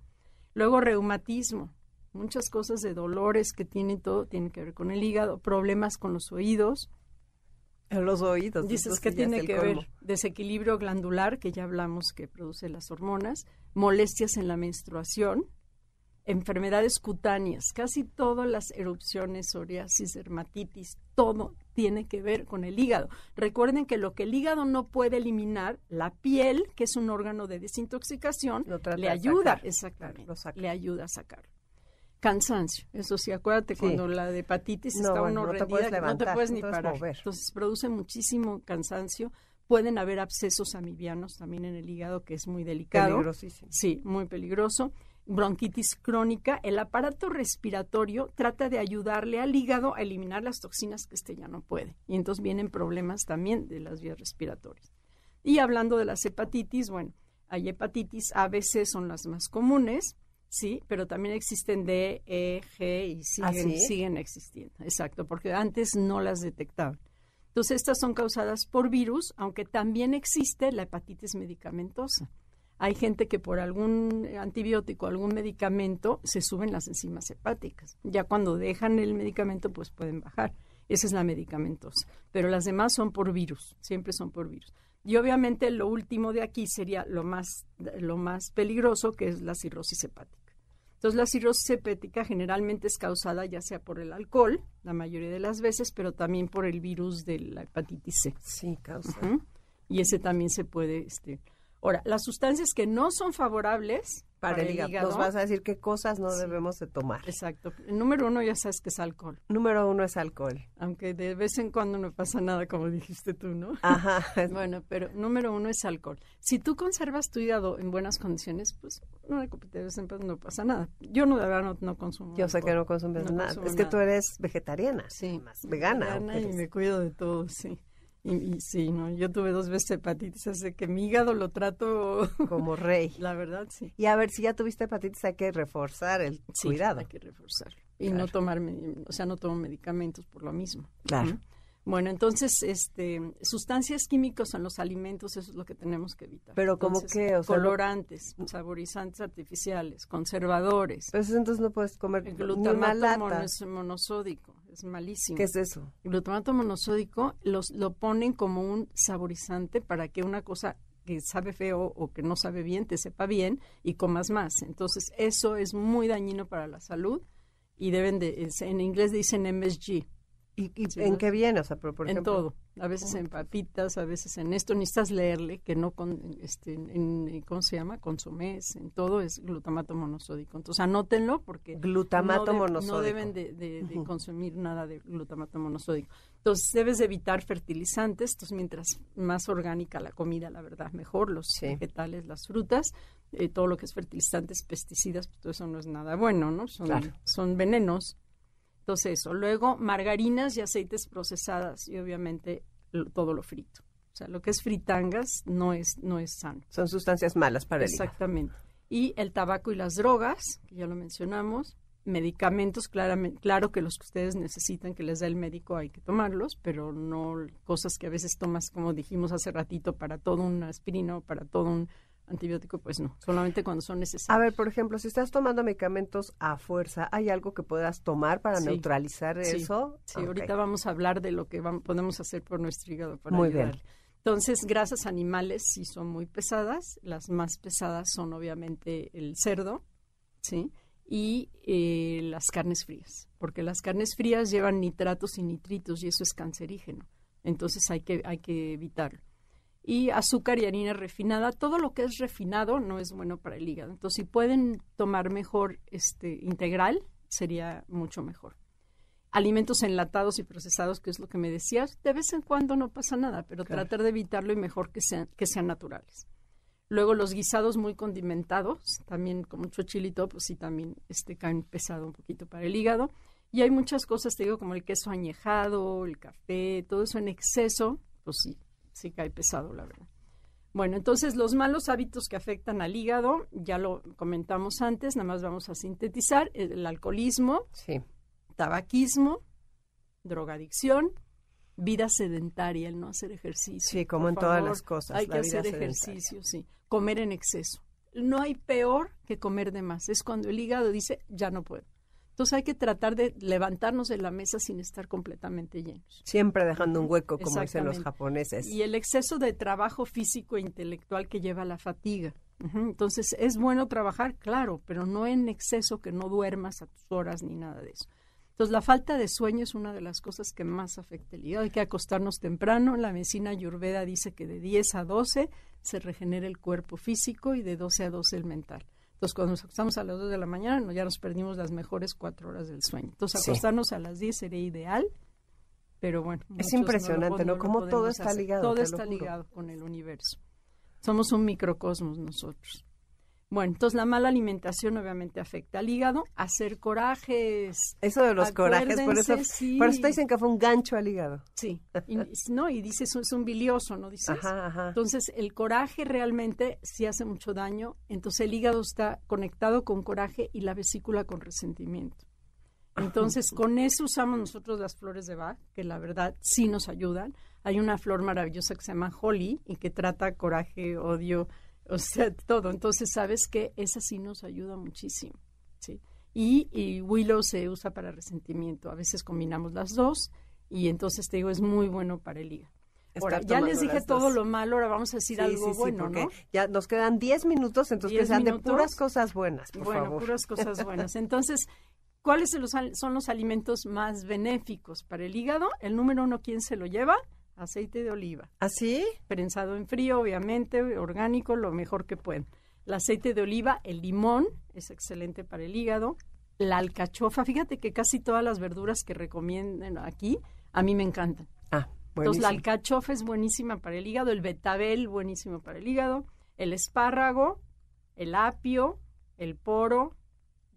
Luego reumatismo, muchas cosas de dolores que tiene todo tienen que ver con el hígado, problemas con los oídos, En los oídos. Dices que tiene que colmo. ver desequilibrio glandular, que ya hablamos que produce las hormonas, molestias en la menstruación, enfermedades cutáneas, casi todas las erupciones, psoriasis, dermatitis, todo tiene que ver con el hígado. Recuerden que lo que el hígado no puede eliminar, la piel, que es un órgano de desintoxicación, le ayuda, sacar. exactamente, le ayuda a sacar. Cansancio, eso sí, acuérdate, cuando la de hepatitis No, está uno no te rendida, puedes que no te levantar, puedes ni parar. mover. Entonces produce muchísimo cansancio. Pueden haber abscesos amibianos también en el hígado, que es muy delicado. Peligrosísimo. Sí, muy peligroso. Bronquitis crónica. El aparato respiratorio trata de ayudarle al hígado a eliminar las toxinas que este ya no puede. Y entonces vienen problemas también de las vías respiratorias. Y hablando de las hepatitis, bueno, hay hepatitis A, B, C son las más comunes, sí, pero también existen D, E, G y ¿Ah, siguen, sí? siguen existiendo. Exacto, porque antes no las detectaban. Entonces, estas son causadas por virus, aunque también existe la hepatitis medicamentosa. Hay gente que por algún antibiótico, algún medicamento, se suben las enzimas hepáticas. Ya cuando dejan el medicamento, pues pueden bajar. Esa es la medicamentosa. Pero las demás son por virus, siempre son por virus. Y obviamente lo último de aquí sería lo más, lo más peligroso, que es la cirrosis hepática. Entonces, la cirrosis hepática generalmente es causada ya sea por el alcohol, la mayoría de las veces, pero también por el virus de la hepatitis C. Sí, causa. Y ese también se puede... Este... Ahora, las sustancias que no son favorables Para, el hígado. Nos vas a decir qué cosas no Sí. debemos de tomar. Exacto. El número uno ya sabes que es alcohol, Número uno es alcohol. aunque de vez en cuando no pasa nada, como dijiste tú, ¿no? Ajá. Bueno, pero número uno es alcohol. Si tú conservas tu hígado en buenas condiciones, pues no de vez en cuando no pasa nada. Yo no, de verdad, no, no consumo Yo sé alcohol. que no consumes No nada. es que tú nada. eres vegetariana. Sí, además, vegana. vegana y eres. me cuido de todo, sí. Y, y sí, no, yo tuve dos veces hepatitis, así que mi hígado lo trato, como rey. la verdad, sí. Y a ver, si ya tuviste hepatitis, hay que reforzar el Sí, cuidado. hay que reforzarlo. Y Claro. no tomar, o sea, no tomo medicamentos por lo mismo. Claro. Bueno, entonces, este, sustancias químicas en los alimentos, eso es lo que tenemos que evitar. Pero ¿cómo Entonces, qué? O sea, colorantes, saborizantes artificiales, conservadores. Pues entonces no puedes comer ni una glutamato lata. monos- monosódico, es malísimo. ¿Qué es eso? Glutamato monosódico los, lo ponen como un saborizante para que una cosa que sabe feo o que no sabe bien te sepa bien y comas más. Entonces, eso es muy dañino para la salud y deben de, es- en inglés dicen MSG, ¿Y, y Sí, en ¿no? qué viene? O sea, por, por en ejemplo, todo. A veces en papitas, a veces en esto. Necesitas leerle que no con, este, en, en- ¿cómo se llama? Consomés, en todo es glutamato monosódico. Entonces, anótenlo porque Glutamato no, de- monosódico. no deben de, de- de consumir nada de glutamato monosódico. Entonces, debes de evitar fertilizantes. Entonces, mientras más orgánica la comida, la verdad, mejor. Los Sí. vegetales, las frutas, eh, todo lo que es fertilizantes, pesticidas, pues todo eso no es nada bueno, ¿no? Son, Claro. son venenos. Entonces, eso. Luego, margarinas y aceites procesadas y obviamente lo- todo lo frito. O sea, lo que es fritangas no es, no es sano. Son sustancias malas para el. Exactamente. Y el tabaco y las drogas, que ya lo mencionamos. Medicamentos, claramente, claro que los que ustedes necesitan que les da el médico hay que tomarlos, pero no cosas que a veces tomas, como dijimos hace ratito, para todo un aspirina o para todo un antibiótico, pues no, solamente cuando son A necesarios. ver, por ejemplo, si estás tomando medicamentos a fuerza, ¿hay algo que puedas tomar para Sí. neutralizar Sí, eso? Sí, Ah, ahorita vamos a hablar de lo que vam- podemos hacer por nuestro hígado para Muy bien. Entonces, grasas animales sí son muy pesadas. Las más pesadas son obviamente el cerdo, ¿sí? Y eh, las carnes frías, porque las carnes frías llevan nitratos y nitritos y eso es cancerígeno. Entonces hay que, hay que evitarlo. Y azúcar y harina refinada, todo lo que es refinado no es bueno para el hígado. Entonces, si pueden tomar mejor este integral, sería mucho mejor alimentos enlatados y procesados, que es lo que me decías, de vez en cuando no pasa nada, pero Claro. tratar de evitarlo y mejor que sean, que sean naturales. Luego los guisados muy condimentados, también con mucho chilito, pues sí también este, caen pesado un poquito para el hígado. Y hay muchas cosas, te digo, como el queso añejado, el café, todo eso en exceso, pues sí, sí cae pesado, la verdad. Bueno, entonces los malos hábitos que afectan al hígado, ya lo comentamos antes, nada más vamos a sintetizar, el alcoholismo, Sí. tabaquismo, drogadicción, vida sedentaria, el no hacer ejercicio. Sí, como en todas las cosas, Hay la que vida hacer sedentaria. ejercicio, sí. Comer en exceso. No hay peor que comer de más. Es cuando el hígado dice, ya no puedo. Entonces hay que tratar de levantarnos de la mesa sin estar completamente llenos. Siempre dejando un hueco, como dicen los japoneses. Y el exceso de trabajo físico e intelectual que lleva a la fatiga. Entonces, es bueno trabajar, claro, pero no en exceso que no duermas a tus horas ni nada de eso. Entonces, la falta de sueño es una de las cosas que más afecta el hígado. Hay que acostarnos temprano. La medicina ayurveda dice que de 10 a 12 se regenera el cuerpo físico y de 12 a 12 el mental. Entonces, cuando nos acostamos a las 2 de la mañana, no, ya nos perdimos las mejores cuatro horas del sueño. Entonces, Sí. acostarnos a las 10 sería ideal, pero bueno. Es no impresionante, ¿no? Cómo todo está hacer. ligado, Todo está ligado con el universo. Somos un microcosmos nosotros. Bueno, entonces la mala alimentación obviamente afecta al hígado, hacer corajes, Eso de los corajes, por eso, sí. por eso te dicen que fue un gancho al hígado. Sí, y, no, y dices, es un bilioso, ¿no dices? Ajá, ajá. Entonces, el coraje realmente sí hace mucho daño. Entonces, el hígado está conectado con coraje y la vesícula con resentimiento. Entonces, con eso usamos nosotros las flores de Bach, que la verdad sí nos ayudan. Hay una flor maravillosa que se llama Holly y que trata coraje, odio, o sea, todo. Entonces, ¿sabes que Esa sí nos ayuda muchísimo, ¿sí? Y, y Willow se usa para resentimiento. A veces combinamos las dos y entonces, te digo, es muy bueno para el hígado. Ahora, ya les dije todo dos. lo malo, ahora vamos a decir Sí, algo sí, bueno, ¿no? Ya nos quedan 10 minutos, entonces que 10 sean de minutos. puras cosas buenas, por bueno, favor. puras cosas buenas. Entonces, ¿cuáles son los, al- son los alimentos más benéficos para el hígado? El número uno, ¿quién se lo lleva? Aceite de oliva. ¿Así? Prensado en frío, obviamente, orgánico, lo mejor que pueden. El aceite de oliva, el limón, es excelente para el hígado. La alcachofa, fíjate que casi todas las verduras que recomiendan aquí, a mí me encantan. Ah, Entonces, la buenísimo. alcachofa es buenísima para el hígado, el betabel buenísimo para el hígado, el espárrago, el apio, el poro,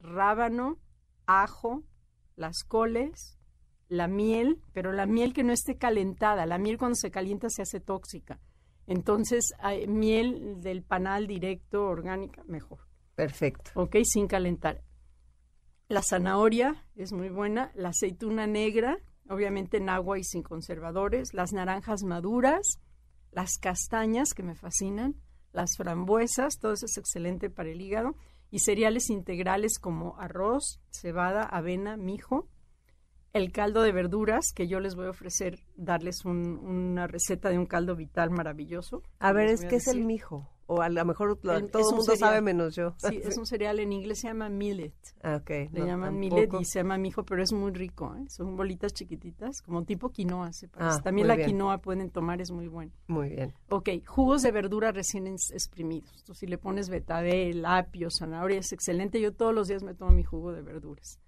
rábano, ajo, las coles, la miel, pero la miel que no esté calentada, la miel cuando se calienta se hace tóxica. Entonces, hay miel del panal directo, orgánica, mejor. Perfecto. ¿ok? Sin calentar. La zanahoria es muy buena, la aceituna negra, obviamente en agua y sin conservadores, las naranjas maduras, las castañas que me fascinan, las frambuesas, todo eso es excelente para el hígado, y cereales integrales como arroz, cebada, avena, mijo, el caldo de verduras, que yo les voy a ofrecer, darles un- una receta de un caldo vital maravilloso. A ver, es que es el mijo. O a lo mejor lo- El- todo el un mundo cereal. sabe menos yo. Sí, es un cereal en inglés se llama millet. Ah, ok. Le no, llaman tampoco. millet y se llama mijo, pero es muy rico. ¿eh? Son bolitas chiquititas, como tipo quinoa. Se parece. Ah, También la bien. quinoa pueden tomar, es muy bueno. Muy bien. Ok, jugos de verdura recién exprimidos. Si le pones betabel, apio, zanahoria, es excelente. Yo todos los días me tomo mi jugo de verduras.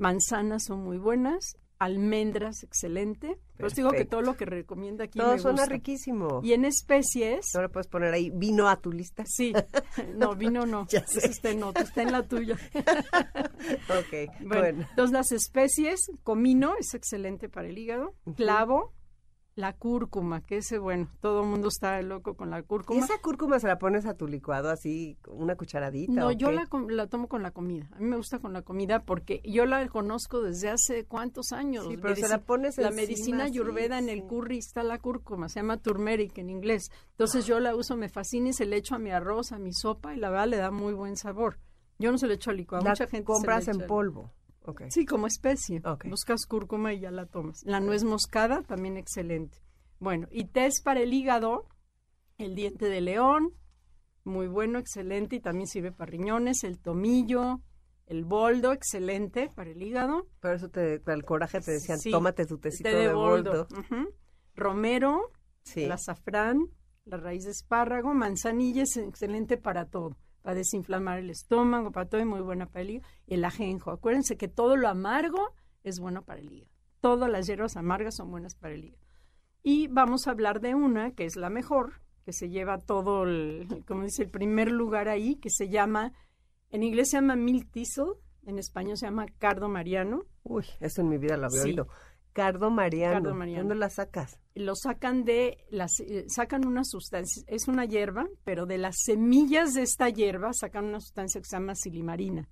Manzanas son muy buenas. Almendras, excelente. Pero os digo que todo lo que recomienda aquí Todo me suena gusta. riquísimo. Y en especies, Ahora puedes poner ahí vino a tu lista. sí. No, vino no. Ya sé. Ese está en otro, está en la tuya. Ok, Bueno, bueno. entonces las especies, comino es excelente para el hígado, clavo, la cúrcuma, que ese, bueno, todo el mundo está loco con la ¿Y cúrcuma. esa cúrcuma se la pones a tu licuado así, una cucharadita? No, o yo la, la tomo con la comida. A mí me gusta con la comida porque yo la conozco desde hace cuántos años. Sí, pero se la pones La encima, medicina sí, ayurveda en el sí. curry está la cúrcuma, se llama turmeric en inglés. Entonces yo la uso, me fascina y se le echo a mi arroz, a mi sopa y la verdad le da muy buen sabor. Yo no se le echo al licuado, La mucha gente se le compras en echa al- polvo. Sí, como especie. Buscas cúrcuma y ya la tomas. La nuez moscada, también excelente. Bueno, y test para el hígado, el diente de león, muy bueno, excelente, y también sirve para riñones, el tomillo, el boldo, excelente para el hígado. Por eso te, para el coraje te decían, Sí, tómate tu tecito té de, de boldo. Romero, Sí. el azafrán, la raíz de espárrago, manzanilla es excelente para todo, para desinflamar el estómago, para todo y muy buena para el hígado. Y el ajenjo, acuérdense que todo lo amargo es bueno para el hígado. Todas las hierbas amargas son buenas para el hígado. Y vamos a hablar de una que es la mejor, que se lleva todo, el, como dice, el primer lugar ahí, que se llama, en inglés se llama milk thistle, en español se llama cardo mariano. Uy, eso en mi vida lo había Sí. oído. Cardo Mariano. Cardo mariano. ¿Dónde la sacas? Lo sacan de las eh, sacan una sustancia es una hierba pero de las semillas de esta hierba sacan una sustancia que se llama silimarina.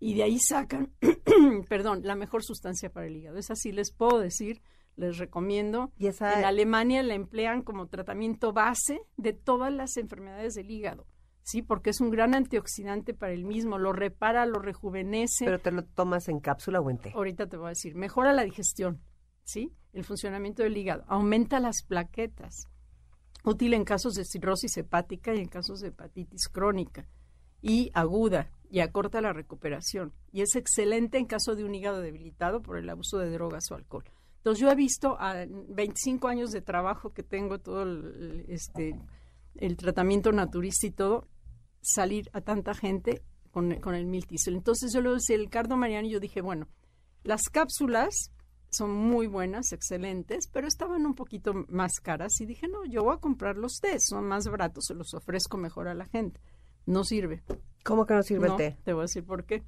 Y de ahí sacan perdón la mejor sustancia para el hígado. Esa sí les puedo decir les recomiendo. Y esa- en Alemania la emplean como tratamiento base de todas las enfermedades del hígado sí porque es un gran antioxidante para el mismo lo repara lo rejuvenece. Pero te lo tomas en cápsula o en té. ahorita te voy a decir, mejora la digestión, ¿sí? El funcionamiento del hígado, aumenta las plaquetas, útil en casos de cirrosis hepática y en casos de hepatitis crónica y aguda y acorta la recuperación y es excelente en caso de un hígado debilitado por el abuso de drogas o alcohol. Entonces yo he visto a 25 años de trabajo que tengo todo el, este el tratamiento naturista y todo salir a tanta gente con, con el miltisol. Entonces yo lo decía el cardo mariano y yo dije, bueno, las cápsulas son muy buenas, excelentes, pero estaban un poquito más caras y dije, no, yo voy a comprar los té, son más baratos, se los ofrezco mejor a la gente. No sirve. ¿Cómo que no sirve No, el té? Te voy a decir por qué.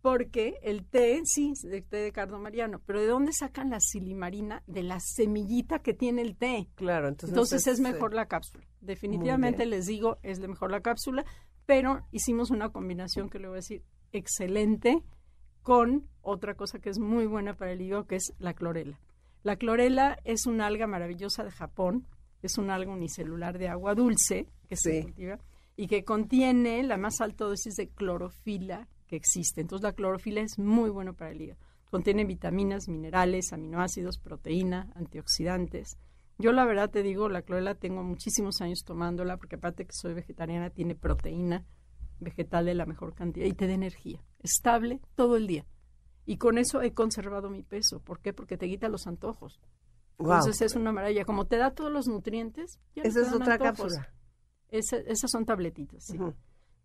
Porque el té, sí, de té de cardo mariano, pero ¿de dónde sacan la silimarina? De la semillita que tiene el té. Claro, entonces, Entonces es mejor la cápsula. Definitivamente les digo, es de mejor la cápsula, pero hicimos una combinación que le voy a decir excelente con otra cosa que es muy buena para el hígado, que es la clorela. La clorela es una alga maravillosa de Japón, es un alga unicelular de agua dulce que se cultiva y que contiene la más alta dosis de clorofila que existe. Entonces la clorofila es muy bueno para el hígado. Contiene vitaminas, minerales, aminoácidos, proteína, antioxidantes. Yo la verdad te digo, la clorela tengo muchísimos años tomándola porque aparte que soy vegetariana tiene proteína vegetal de la mejor cantidad y te da energía, estable todo el día. Y con eso he conservado mi peso. ¿Por qué? Porque te quita los antojos. Entonces es una maravilla. Como te da todos los nutrientes, ya Esa es otra antojos. cápsula. Esa- esas son tabletitas, sí.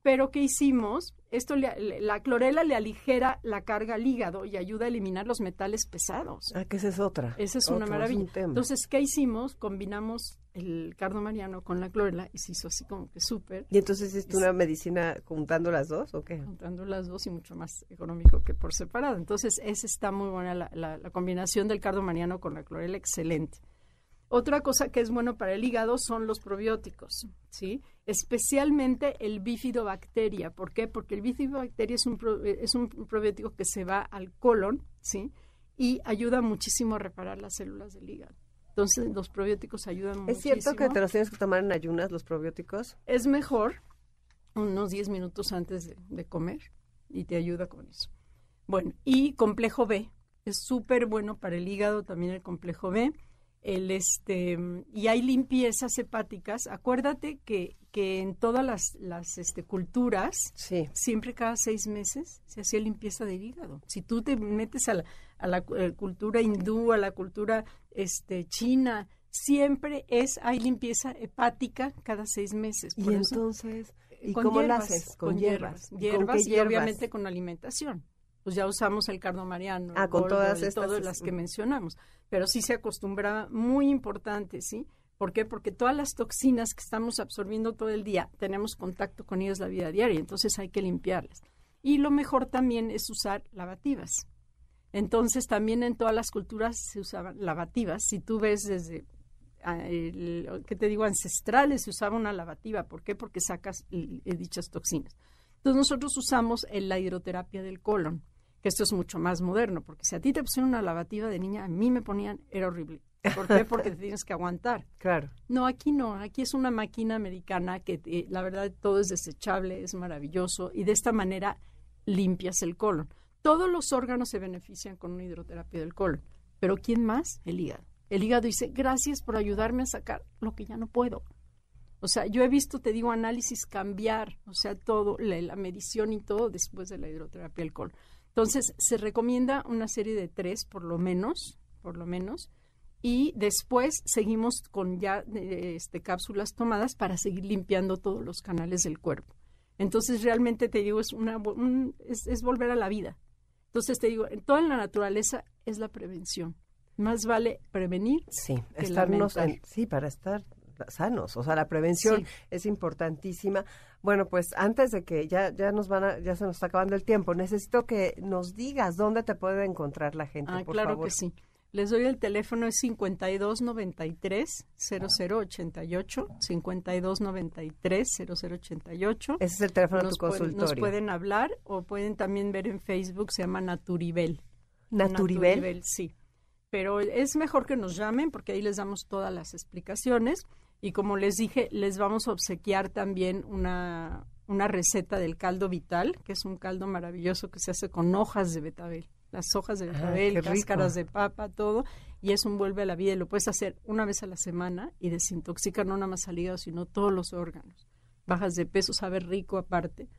Pero ¿qué hicimos? Esto le- la clorela le aligera la carga al hígado y ayuda a eliminar los metales pesados. Ah, que esa es otra. Esa es una maravilla. un. Entonces, ¿qué hicimos? Combinamos el cardo mariano con la clorela y se hizo así como que súper, ¿Y entonces hiciste una medicina juntando las dos o qué? juntando las dos y mucho más económico que por separado. Entonces, esa está muy buena la, la- la combinación del cardo mariano con la clorela, excelente. Otra cosa que es bueno para el hígado son los probióticos, ¿sí? Especialmente el bifidobacteria. ¿Por qué? Porque el bifidobacteria es un, pro- eh, es un probiótico que se va al colon, ¿sí? Y ayuda muchísimo a reparar las células del hígado. Entonces, los probióticos ayudan muchísimo. ¿Es cierto que te los tienes que tomar en ayunas los probióticos? Es mejor unos 10 minutos antes de, de comer y te ayuda con eso. Bueno, y complejo B. Es súper bueno para el hígado también el complejo B. El este, y hay limpiezas hepáticas. Acuérdate que, que en todas las, las este, culturas Sí. siempre cada seis meses se hacía limpieza del hígado. Si tú te metes a la, a la eh, cultura hindú, a la cultura este, china, siempre es hay limpieza hepática cada seis meses. Y eso- entonces, ¿y con cómo la hierbas, haces? Con hierbas. ¿Y con Hierbas y obviamente con alimentación. Pues ya usamos el cardo mariano, Ah, el con todas y estas, todas es- las que mencionamos. Pero sí se acostumbraba, muy importante, ¿sí? ¿Por qué? Porque todas las toxinas que estamos absorbiendo todo el día, tenemos contacto con ellas la vida diaria, entonces hay que limpiarlas. Y lo mejor también es usar lavativas. Entonces también en todas las culturas se usaban lavativas. Si tú ves desde, ah, el- ¿qué te digo? Ancestrales se usaba una lavativa. ¿Por qué? Porque sacas eh, dichas toxinas. Entonces nosotros usamos la hidroterapia del colon, que esto es mucho más moderno, porque si a ti te pusieron una lavativa de niña, a mí me ponían, era horrible. ¿Por qué? Porque te tienes que aguantar. Claro. No, aquí no, aquí es una máquina americana que eh, la verdad todo es desechable, es maravilloso y de esta manera limpias el colon. Todos los órganos se benefician con una hidroterapia del colon, pero ¿quién más? El hígado. El hígado dice, gracias por ayudarme a sacar lo que ya no puedo. O sea, yo he visto, te digo, análisis cambiar, o sea, todo, la, la medición y todo después de la hidroterapia del colon. Entonces, se recomienda una serie de tres, por lo menos, por lo menos, y después seguimos con ya eh, este, cápsulas tomadas para seguir limpiando todos los canales del cuerpo. Entonces, realmente te digo, es, una, un- es, es volver a la vida. Entonces, te digo, en toda la naturaleza es la prevención. Más vale prevenir. Sí, que estarnos en- sí, para estar sanos, o sea, la prevención Sí. es importantísima. Bueno, pues antes de que ya ya nos van a, ya se nos está acabando el tiempo, necesito que nos digas dónde te puede encontrar la gente, Ah, por claro favor. que sí. Les doy el teléfono, es 5293 0088, 5293 0088. Ese es el teléfono de tu pueden, consultorio. nos pueden hablar o pueden también ver en Facebook, se llama Naturibel. Naturibel. sí. Pero es mejor que nos llamen porque ahí les damos todas las explicaciones y como les dije, les vamos a obsequiar también una, una receta del caldo vital, que es un caldo maravilloso que se hace con hojas de betabel. Las hojas de Ah, betabel, rico. cáscaras de papa, todo, y es un vuelve a la vida y lo puedes hacer una vez a la semana y desintoxica no nada más al hígado, sino todos los órganos. Bajas de peso, sabe rico aparte.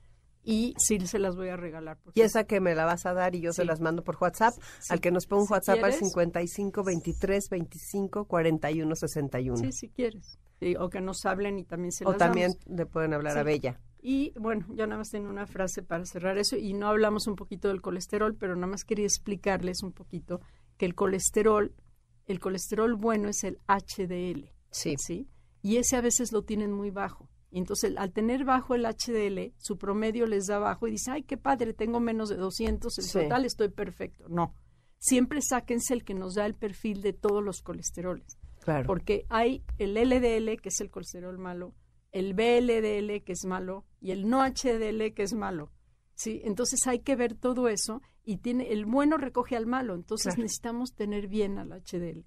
Y sí se las voy a regalar. porque Y esa que me la vas a dar y yo se las mando por WhatsApp, Sí. al que nos ponga un Si WhatsApp al quieres. 55 23 25 41 61. Sí, si quieres. O que nos hablen y también se o las también damos. le pueden hablar a. Bella. Y bueno, ya nada más tengo una frase para cerrar eso y no hablamos un poquito del colesterol, pero nada más quería explicarles un poquito que el colesterol, el colesterol bueno es el HDL. Sí. ¿sí? Y ese a veces lo tienen muy bajo. Y entonces, al tener bajo el HDL, su promedio les da bajo y dice, ay, qué padre, tengo menos de 200, en Sí. total estoy perfecto. No, siempre sáquense el que nos da el perfil de todos los colesteroles. Claro. Porque hay el LDL, que es el colesterol malo, el BLDL, que es malo, y el no HDL, que es malo. ¿sí? Entonces hay que ver todo eso y tiene el bueno recoge al malo. Entonces Claro. necesitamos tener bien al HDL.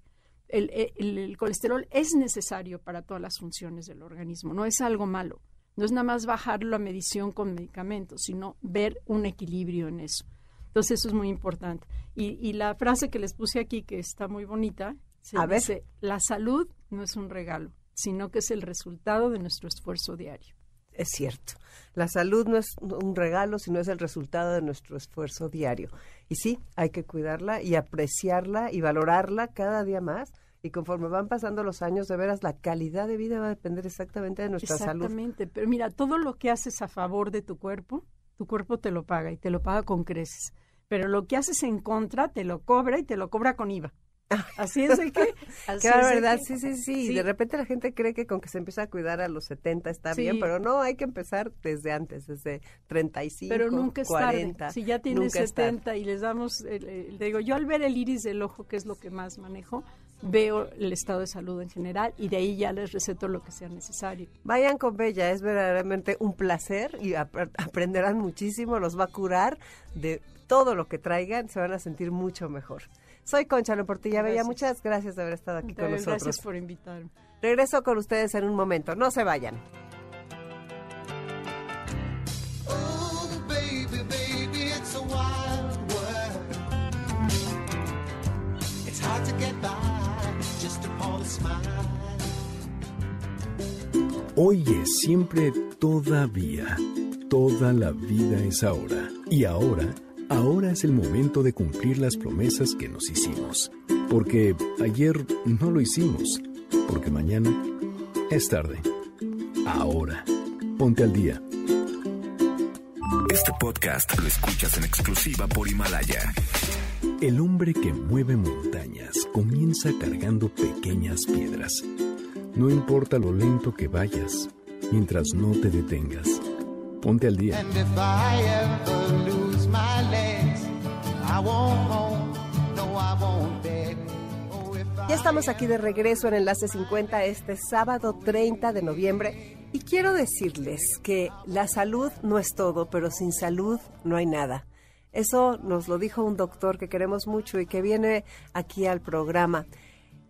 El, el- el colesterol es necesario para todas las funciones del organismo, no es algo malo. No es nada más bajarlo a medición con medicamentos, sino ver un equilibrio en eso. Entonces eso es muy importante. Y, y la frase que les puse aquí, que está muy bonita, se A ver. dice, la salud no es un regalo, sino que es el resultado de nuestro esfuerzo diario. Es cierto. La salud no es un regalo, sino es el resultado de nuestro esfuerzo diario. Y sí, hay que cuidarla y apreciarla y valorarla cada día más. Y conforme van pasando los años, de veras, la calidad de vida va a depender exactamente de nuestra salud. Exactamente, pero mira, todo lo que haces a favor de tu cuerpo, tu cuerpo te lo paga y te lo paga con creces. Pero lo que haces en contra, te lo cobra y te lo cobra con IVA. Así es de que... así Claro, es ¿verdad? que- Sí, sí, sí, Sí. De repente la gente cree que con que se empieza a cuidar a los 70 está Sí. bien, pero no, hay que empezar desde antes, desde 35, Pero nunca es 40. tarde. Si ya tienes nunca es tarde. 70 y les damos, el- el- digo, yo al ver el iris del ojo, que es lo que más manejo, veo el estado de salud en general y de ahí ya les receto lo que sea necesario. Vayan con Bella, es verdaderamente un placer y ap- aprenderán muchísimo, los va a curar de todo lo que traigan, se van a sentir mucho mejor. Soy Conchalo Portilla Bella, muchas gracias de haber estado aquí con nosotros. Gracias por invitarme. Regreso con ustedes en un momento, no se vayan. Oh, baby, baby, it's a wild world. It's hard to get by just upon a smile. Hoy es siempre todavía. Toda la vida es ahora. Y ahora, ahora es el momento de cumplir las promesas que nos hicimos. Porque ayer no lo hicimos. Porque mañana es tarde. Ahora. Ponte al día. Este podcast lo escuchas en exclusiva por Himalaya. El hombre que mueve montañas comienza cargando pequeñas piedras. No importa lo lento que vayas, mientras no te detengas. Ponte al día. Ya estamos aquí de regreso en Enlace 50 este sábado 30 de noviembre y quiero decirles que la salud no es todo, pero sin salud no hay nada. Eso nos lo dijo un doctor que queremos mucho y que viene aquí al programa.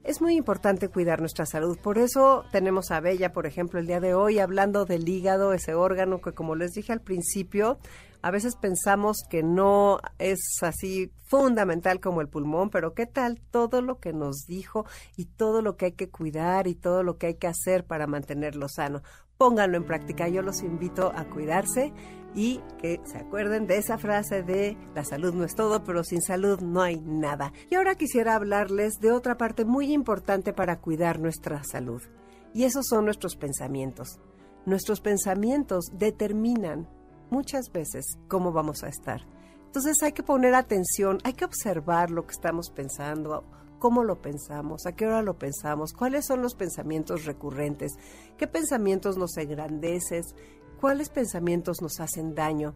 Es muy importante cuidar nuestra salud, por eso tenemos a Bella, por ejemplo, el día de hoy hablando del hígado, ese órgano que como les dije al principio, a veces pensamos que no es así fundamental como el pulmón, pero ¿qué tal todo lo que nos dijo y todo lo que hay que cuidar y todo lo que hay que hacer para mantenerlo sano? Pónganlo en práctica, yo los invito a cuidarse y que se acuerden de esa frase de la salud no es todo, pero sin salud no hay nada. Y ahora quisiera hablarles de otra parte muy importante para cuidar nuestra salud, y esos son nuestros pensamientos. Nuestros pensamientos determinan muchas veces cómo vamos a estar. Entonces hay que poner atención, hay que observar lo que estamos pensando, cómo lo pensamos, a qué hora lo pensamos, cuáles son los pensamientos recurrentes, qué pensamientos nos engrandecen, cuáles pensamientos nos hacen daño.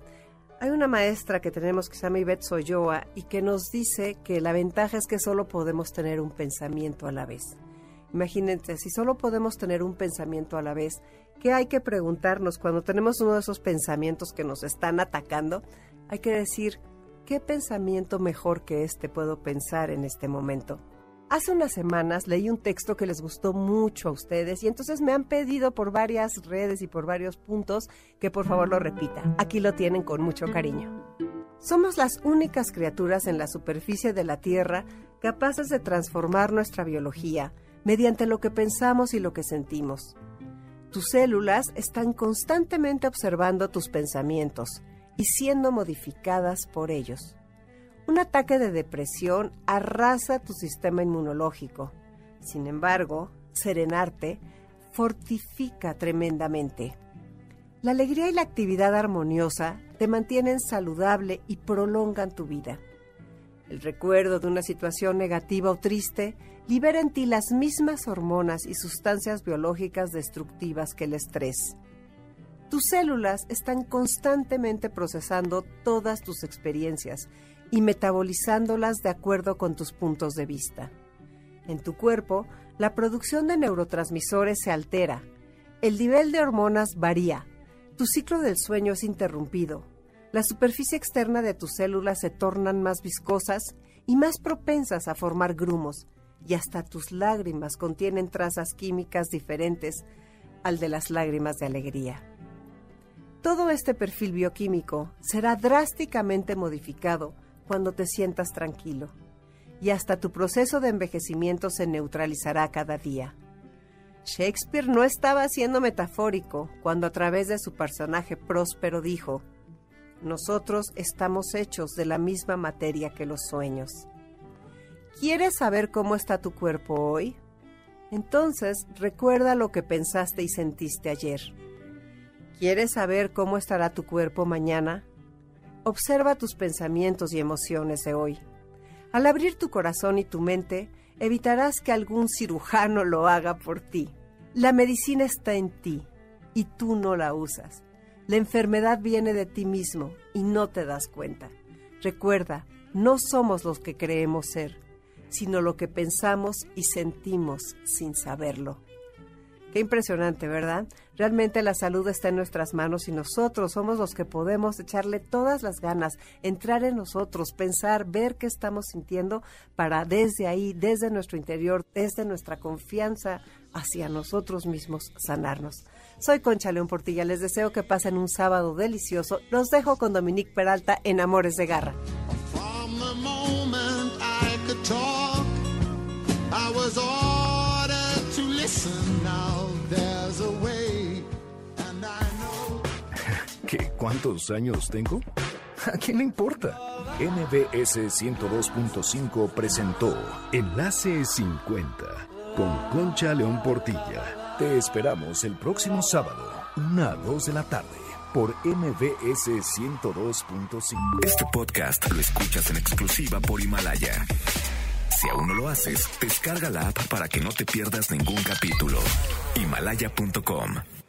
Hay una maestra que tenemos que se llama Ivette Soyoa y que nos dice que la ventaja es que solo podemos tener un pensamiento a la vez. Imagínense, si solo podemos tener un pensamiento a la vez, ¿qué hay que preguntarnos cuando tenemos uno de esos pensamientos que nos están atacando? Hay que decir, ¿qué pensamiento mejor que este puedo pensar en este momento? Hace unas semanas leí un texto que les gustó mucho a ustedes y entonces me han pedido por varias redes y por varios puntos que por favor lo repita. Aquí lo tienen con mucho cariño. Somos las únicas criaturas en la superficie de la Tierra capaces de transformar nuestra biología mediante lo que pensamos y lo que sentimos. Tus células están constantemente observando tus pensamientos y siendo modificadas por ellos. Un ataque de depresión arrasa tu sistema inmunológico. Sin embargo, serenarte fortifica tremendamente. La alegría y la actividad armoniosa te mantienen saludable y prolongan tu vida. El recuerdo de una situación negativa o triste libera en ti las mismas hormonas y sustancias biológicas destructivas que el estrés. Tus células están constantemente procesando todas tus experiencias y metabolizándolas de acuerdo con tus puntos de vista. En tu cuerpo, la producción de neurotransmisores se altera, el nivel de hormonas varía, tu ciclo del sueño es interrumpido. La superficie externa de tus células se tornan más viscosas y más propensas a formar grumos, y hasta tus lágrimas contienen trazas químicas diferentes al de las lágrimas de alegría. Todo este perfil bioquímico será drásticamente modificado cuando te sientas tranquilo, y hasta tu proceso de envejecimiento se neutralizará cada día. Shakespeare no estaba siendo metafórico cuando a través de su personaje próspero dijo, nosotros estamos hechos de la misma materia que los sueños. ¿Quieres saber cómo está tu cuerpo hoy? Entonces recuerda lo que pensaste y sentiste ayer. ¿Quieres saber cómo estará tu cuerpo mañana? Observa tus pensamientos y emociones de hoy. Al abrir tu corazón y tu mente, evitarás que algún cirujano lo haga por ti. La medicina está en ti y tú no la usas. La enfermedad viene de ti mismo y no te das cuenta. Recuerda, no somos los que creemos ser, sino lo que pensamos y sentimos sin saberlo. Qué impresionante, ¿verdad? Realmente la salud está en nuestras manos y nosotros somos los que podemos echarle todas las ganas, entrar en nosotros, pensar, ver qué estamos sintiendo para desde ahí, desde nuestro interior, desde nuestra confianza hacia nosotros mismos, sanarnos. Soy Concha León Portilla, les deseo que pasen un sábado delicioso. Los dejo con Dominique Peralta en Amores de Garra. ¿Qué? ¿Cuántos años tengo? ¿A quién le importa? MBS 102.5 presentó Enlace 50 con Concha León Portilla. Te esperamos el próximo sábado, una a 2 de la tarde, por MBS 102.5. Este podcast lo escuchas en exclusiva por Himalaya. Si aún no lo haces, descarga la app para que no te pierdas ningún capítulo. Himalaya.com